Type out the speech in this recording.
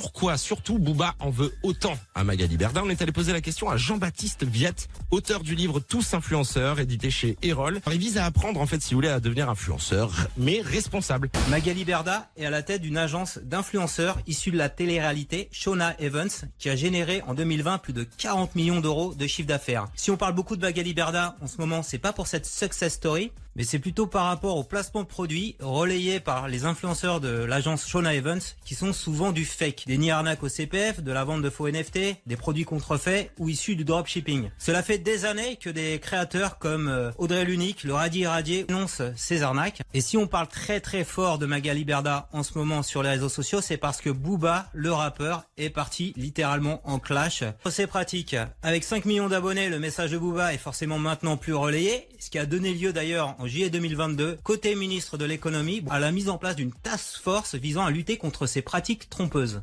pourquoi surtout Booba en veut autant à Magali Berda. On est allé poser la question à Jean-Baptiste Viette, auteur du livre Tous influenceurs, édité chez Erol. Il vise à apprendre en fait, si vous voulez, à devenir influenceur, mais responsable. Magali Berda est à la tête d'une agence d'influenceurs issue de la télé-réalité Shona Evans, qui a généré en 2020 plus de 40 millions d'euros de chiffre d'affaires. Si on parle beaucoup de Magali Berda en ce moment, c'est pas pour cette success story, mais c'est plutôt par rapport au placement de produits relayés par les influenceurs de l'agence Shona Evans, qui sont souvent du fake, des nids arnaques au CPF, de la vente de faux NFT, des produits contrefaits ou issus du dropshipping. Cela fait des années que des créateurs comme euh, Audrey Lunique, le Radi Radier annoncent ces arnaques. Et si on parle très très fort de Magali Berda en ce moment sur les réseaux sociaux, c'est parce que Booba, le rappeur, est parti littéralement en clash. C'est pratique. Avec 5 millions d'abonnés, le message de Booba est forcément maintenant plus relayé, ce qui a donné lieu d'ailleurs en juillet 2022, côté ministre de l'économie, à la mise en place d'une task force visant à lutter contre ces pratiques trompeuses.